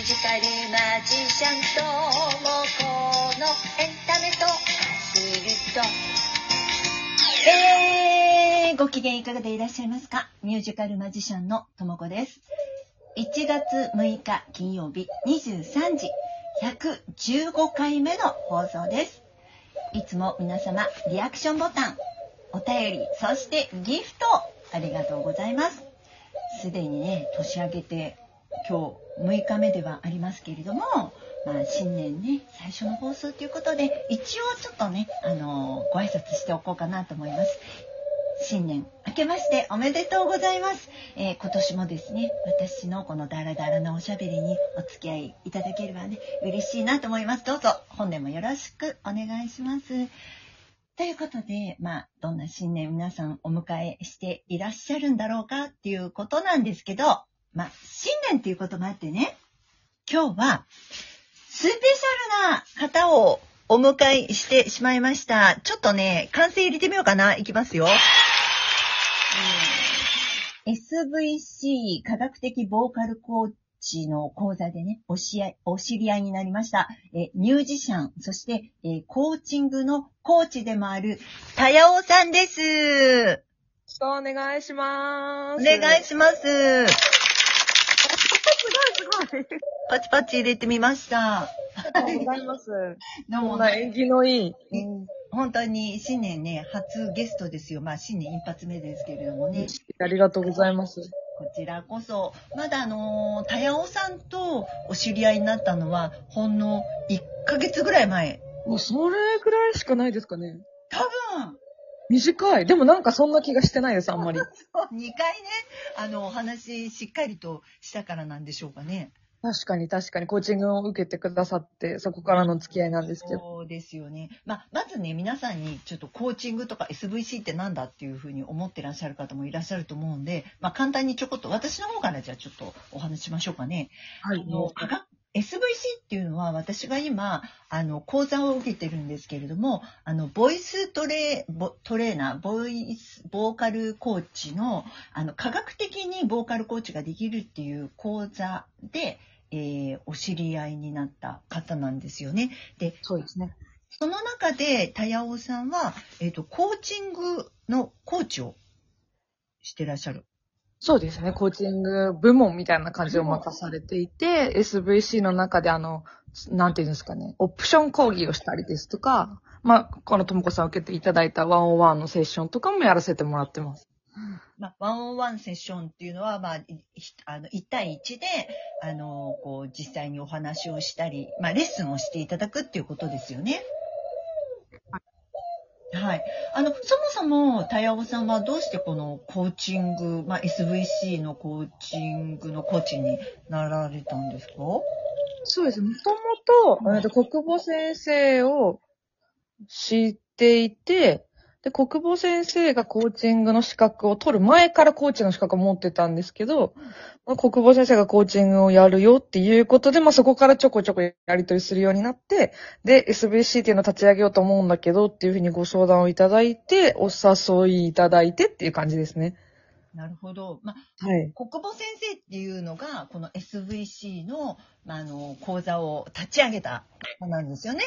ュージカルマジシャンともこのエンタメと走るとえー、ご機嫌いかがでいらっしゃいますか？ミュージカルマジシャンのともこです。1月6日金曜日23時115回目の放送です。いつも皆様リアクションボタン、お便り、そしてギフトありがとうございます。すでにね、年明けて今日6日目ではありますけれども、まあ新年ね、最初の放送ということで、一応ちょっとね、あのご挨拶しておこうかなと思います。新年明けましておめでとうございます。えー今年もですね、私のこのダラダラなおしゃべりにお付き合いいただければね、嬉しいなと思います。どうぞ本年もよろしくお願いします。ということで、まあ、どんな新年皆さんお迎えしていらっしゃるんだろうかっていうことなんですけど、まあ、新年っていうこともあってね、今日は、スペシャルな方をお迎えしてしまいました。ちょっとね、完成入れてみようかな。いきますよ。えー SVC 科学的ボーカルコーチの講座でね、おしお知り合いになりました。えーミュージシャン、そして、えーコーチングのコーチでもある、たやおさんです。よろしくお願いしまおす。願いします。すごいすごい。パチパチ入れてみました。ありがとうございます。どうも縁起のいい。うん本当に新年ね、初ゲストですよ。まあ新年一発目ですけれどもね。ありがとうございます。こちらこそ、まだあのー、たやおさんとお知り合いになったのは、ほんの1ヶ月ぐらい前。もうそれぐらいしかないですかね。多分、短い。でもなんかそんな気がしてないです、あんまり。2回ね、あの、お話しっかりとしたからなんでしょうかね。確かに確かにコーチングを受けてくださって、そこからの付き合いなんですけど。そうですよね。まあ、まずね、皆さんにちょっとコーチングとか SVC ってなんだっていうふうに思ってらっしゃる方もいらっしゃると思うんで、まあ、簡単にちょこっと、私の方からじゃあちょっとお話ししましょうかね。はいあの、科学 SVC っていうのは私が今、あの、講座を受けてるんですけれども、あの、ボイストレボトレーナー、ボイス、ボーカルコーチの、あの、科学的にボーカルコーチができるっていう講座で、えーお知り合いになった方なんですよね。で、そうですね。その中で、たやおさんは、えっ、と、コーチングのコーチをしてらっしゃる。そうですね。コーチング部門みたいな感じを任されていて、SVC の中であの、なんていうんですかね、オプション講義をしたりですとか、まあ、このともこさん受けていただいたワンオンワンのセッションとかもやらせてもらってます。まあ、ワンオンワンセッションっていうのは、まあ、あの、1対1で、あの、こう、実際にお話をしたり、まあ、レッスンをしていただくっていうことですよね。はい。あの、そもそも、たやおさんはどうしてこのコーチング、まあ、SVC のコーチングのコーチになられたんですか？そうです。もともと、えっと国母先生を知っていて、で、国母先生がコーチングの資格を取る前からコーチの資格を持ってたんですけど、まあ、国母先生がコーチングをやるよっていうことで、まあ、そこからちょこちょこやり取りするようになって、で、SBC っていうのを立ち上げようと思うんだけどっていうふうにご相談をいただいて、お誘いいただいてっていう感じですね。なるほど。まあ、はい。国母先生っていうのが、この SVC の、まあ、あの、講座を立ち上げた方なんですよね。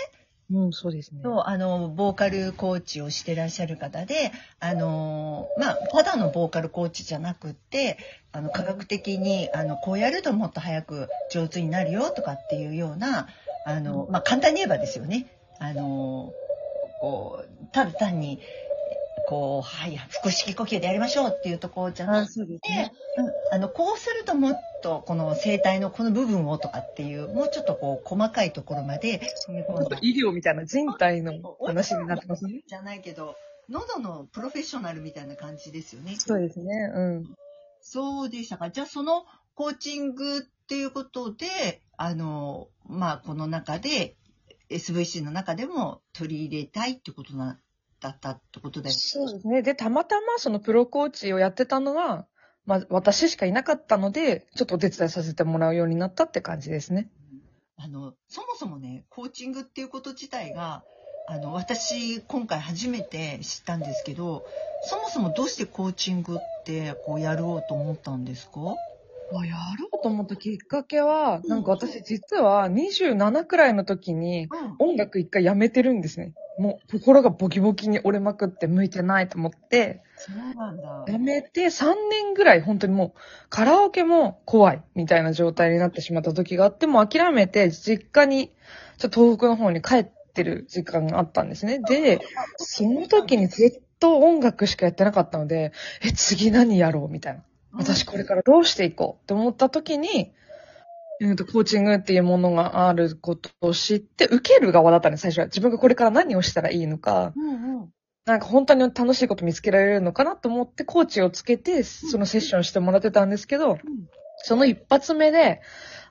うん、そうですね。あの、ボーカルコーチをしてらっしゃる方で、あの、まあ、ただのボーカルコーチじゃなくって、あの、科学的に、あの、こうやるともっと早く上手になるよとかっていうような、あの、まあ、簡単に言えばですよね。あの、こう、ただ単に、こう、はい、腹式呼吸でやりましょうっていうところじゃなくて、そうですで、うん、あの、こうするともっと、この声帯のこの部分をとかっていう、もうちょっとこう、細かいところまで踏み込んだ。医療みたいな人体の話になってますね。じゃないけど、喉のプロフェッショナルみたいな感じですよね。そうですね。うん。そうでしたか。じゃあ、そのコーチングっていうことで、あの、まあ、この中で、SVC の中でも取り入れたいってことな、だったってことだよね。そうですね。で、たまたまそのプロコーチをやってたのは、まあ、私しかいなかったので、ちょっとお手伝いさせてもらうようになったって感じですね。あの、そもそもね、コーチングっていうこと自体が、あの、私、今回初めて知ったんですけど、そもそもどうしてコーチングって、こう、やろうと思ったんですか？あやろうと思ったきっかけは、なんか私実は27くらいの時にうん。音楽一回やめてるんですね。もう心がボキボキに折れまくって向いてないと思って、そうなんだ。やめて3年ぐらい本当にもうカラオケも怖いみたいな状態になってしまった時があって、もう諦めて実家にちょっと東北の方に帰ってる時間があったんですね。で、その時にずっと音楽しかやってなかったので、え、次何やろうみたいな。私これからどうしていこうって思った時に、えーと、コーチングっていうものがあることを知って、受ける側だったんです、最初は。自分がこれから何をしたらいいのか、うんうん。なんか本当に楽しいこと見つけられるのかなと思って、コーチをつけて、そのセッションしてもらってたんですけど、その一発目で、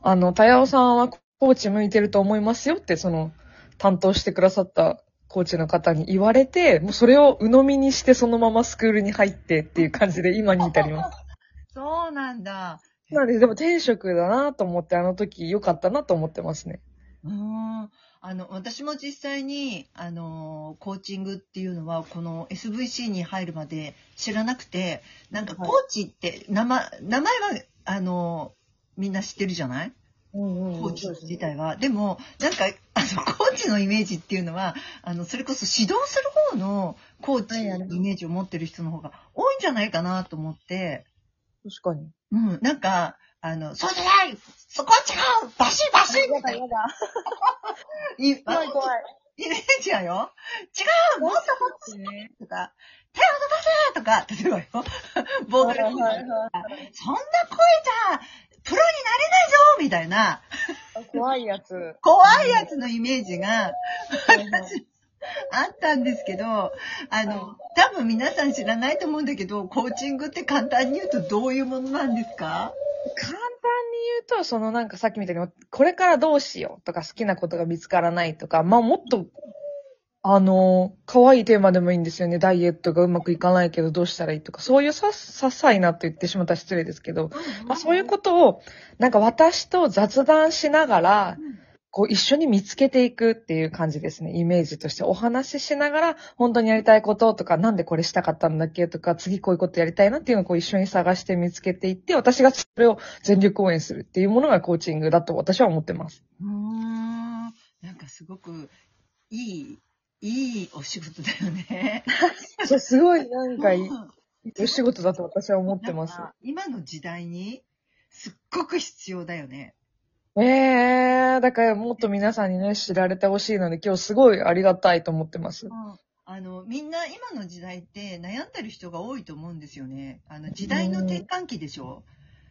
あの、たやおさんはコーチ向いてると思いますよって、その、担当してくださったコーチの方に言われて、もうそれを鵜呑みにしてそのままスクールに入ってっていう感じで今に至ります。そうなんだ。なんで、でも転職だなと思って、あの時良かったなと思ってますね。うーん。あの、私も実際に、あの、コーチングっていうのは、この SVC に入るまで知らなくて、なんかコーチって、名前、名前は、あの、みんな知ってるじゃない？うんコーチ自体は。でも、なんか、あの、コーチのイメージっていうのは、あの、それこそ指導する方のコーチのイメージを持ってる人の方が多いんじゃないかなと思って、確かに。うん、なんか、あの、そうじゃないそこは違うバシッバシッみたいな。い怖い怖い。イメージやよ。違うもっとこっちね。とか、手を伸ばせとか、例えばよ。ボーカルはいはいはいそんな声じゃ、プロになれないぞみたいな、怖いやつ。怖いやつのイメージが、私、あったんですけど、あの、多分皆さん知らないと思うんだけど、コーチングって簡単に言うとどういうものなんですか？簡単に言うと、そのなんかさっきみたいに、これからどうしようとか好きなことが見つからないとか、まあもっと、あの、可愛いテーマでもいいんですよね。ダイエットがうまくいかないけどどうしたらいいとか、そういうさ、些細なと言ってしまったら失礼ですけど、まあそういうことを、なんか私と雑談しながら、こう一緒に見つけていくっていう感じですね。イメージとしてお話ししながら、本当にやりたいこととか、なんでこれしたかったんだっけとか、次こういうことやりたいなっていうのをこう一緒に探して見つけていって、私がそれを全力応援するっていうものがコーチングだと私は思ってます。うーん。なんかすごくいい、いいお仕事だよね。そう、すごいなんかいいうんお仕事だと私は思ってます今の時代にすっごく必要だよね。ええー、だからもっと皆さんにね、知られてほしいので、今日すごいありがたいと思ってます。あの、みんな今の時代って悩んでる人が多いと思うんですよね。あの、時代の転換期でしょ？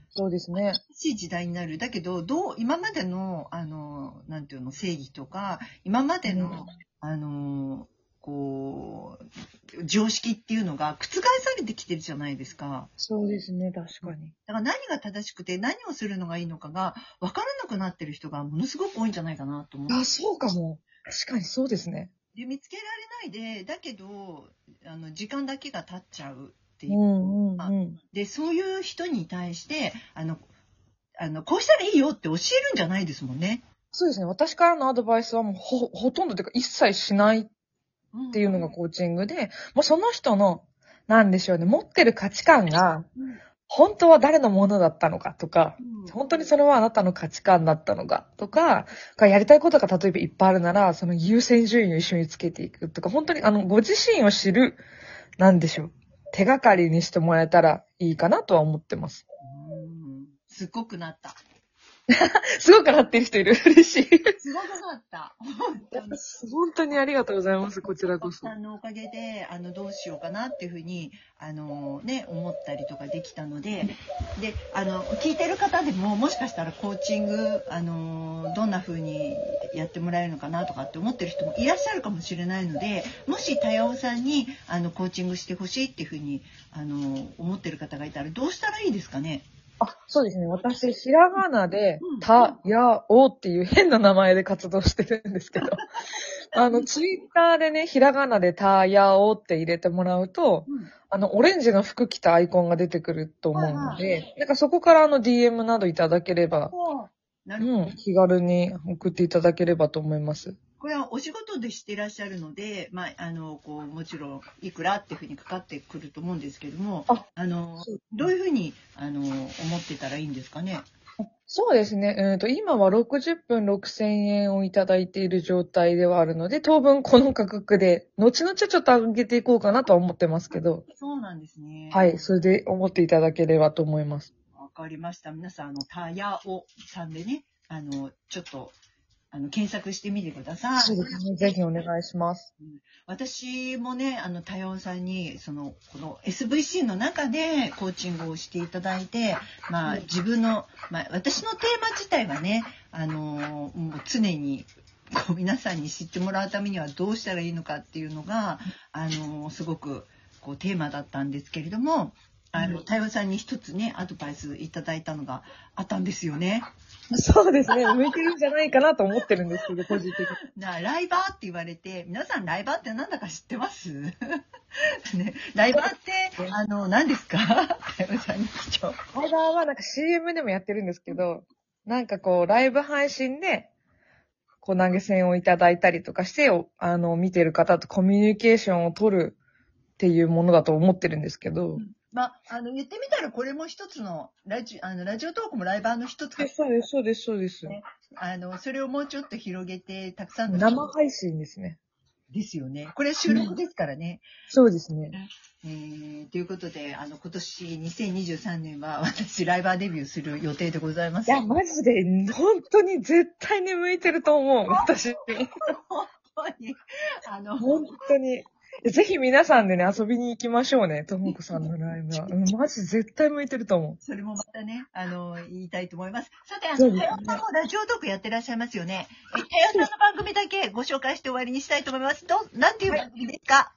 そうですね。新しい時代になる。だけど、どう、今までの、あの、なんていうの、正義とか、今までの、うんあの、こう、常識っていうのが覆されてきてるじゃないですか。そうですね、確かに。だから何が正しくて何をするのがいいのかが分からなくなってる人がものすごく多いんじゃないかなと思う。あ、そうかも。確かにそうですね。で見つけられないでだけどあの時間だけが経っちゃうっていう、うんうんうん。でそういう人に対してあのあのこうしたらいいよって教えるんじゃないですもんね。そうですね。私からのアドバイスはもうほ、ほとんどというか一切しないっていうのがコーチングで、もうその人の、なんでしょうね、持ってる価値観が、うん本当は誰のものだったのかとか、うん本当にそれはあなたの価値観だったのかとか、やりたいことが例えばいっぱいあるなら、その優先順位を一緒につけていくとか、本当にあの、ご自身を知る、なんでしょう、手がかりにしてもらえたらいいかなとは思ってます。うんすっごくなった。すごくなってる人いる。嬉しい。すごくなった。本当に本当にありがとうございます、こちらこそ。さんのおかげであのどうしようかなっていうふうにあの、ね、思ったりとかできたのでであの聞いてる方でももしかしたらコーチングあのどんなふうにやってもらえるのかなとかって思ってる人もいらっしゃるかもしれないのでもし多様さんにあのコーチングしてほしいっていうふうにあの思ってる方がいたらどうしたらいいですかね？あ、そうですね。私、ひらがなでうん、た、や、おっていう変な名前で活動してるんですけど、あの、ツイッターでね、ひらがなでた、や、おって入れてもらうと、あの、オレンジの服着たアイコンが出てくると思うのはいで、なんかそこからあの DM などいただければ、うん、気軽に送っていただければと思います。これはお仕事でしてらっしゃるので、まあ、あの、こう、もちろん、いくらっていうふうにかかってくると思うんですけども、ああのどういうふうに、あの、思ってたらいいんですかね？そうですね。うんと、今は60分6000円をいただいている状態ではあるので、当分この価格で、後々ちょっと上げていこうかなとは思ってますけど、そうなんですね。はい、それで思っていただければと思います。わかりました。皆さん、あの、タヤオさんでね、あの、ちょっと、あの、検索してみてください。そうですね。ぜひお願いします。私もね、あの、多様さんに、その、この SVC の中でコーチングをしていただいて、まあ、自分の、まあ、私のテーマ自体はね、あの、もう常に、こう、皆さんに知ってもらうためにはどうしたらいいのかっていうのが、あの、すごく、こう、テーマだったんですけれども、あの、多様さんに一つね、アドバイスいただいたのがあったんですよね。そうですね。向いてるんじゃないかなと思ってるんですけど、個人的に。なライバーって言われて、皆さんライバーって何だか知ってます？ね、ライバーって、あの、何ですか？ライバーはなんか CM でもやってるんですけど、なんかこう、ライブ配信で、こう投げ銭をいただいたりとかして、おあの、見てる方とコミュニケーションを取るっていうものだと思ってるんですけど。まあ、あの、言ってみたらこれも一つの、ラジあのラジオトークもライバーの一つかえそうです、そうです、そうです。ねあの、それをもうちょっと広げて、たくさんの生配信ですね。ですよね。これ収録ですからね。そうですね。えー、ということで、あの、今年2023年は私ライバーデビューする予定でございます。いや、マジで、本当に絶対に向いてると思う、私。本当に、あの、本当に。ぜひ皆さんでね、遊びに行きましょうね、ともこさんのライブは。うん、マジ絶対向いてると思う。それもまたね、あの、言いたいと思います。さて、あの、たよさんもラジオトークやってらっしゃいますよね。え、たよさんの番組だけご紹介して終わりにしたいと思います。ど、なんていう番組ですか、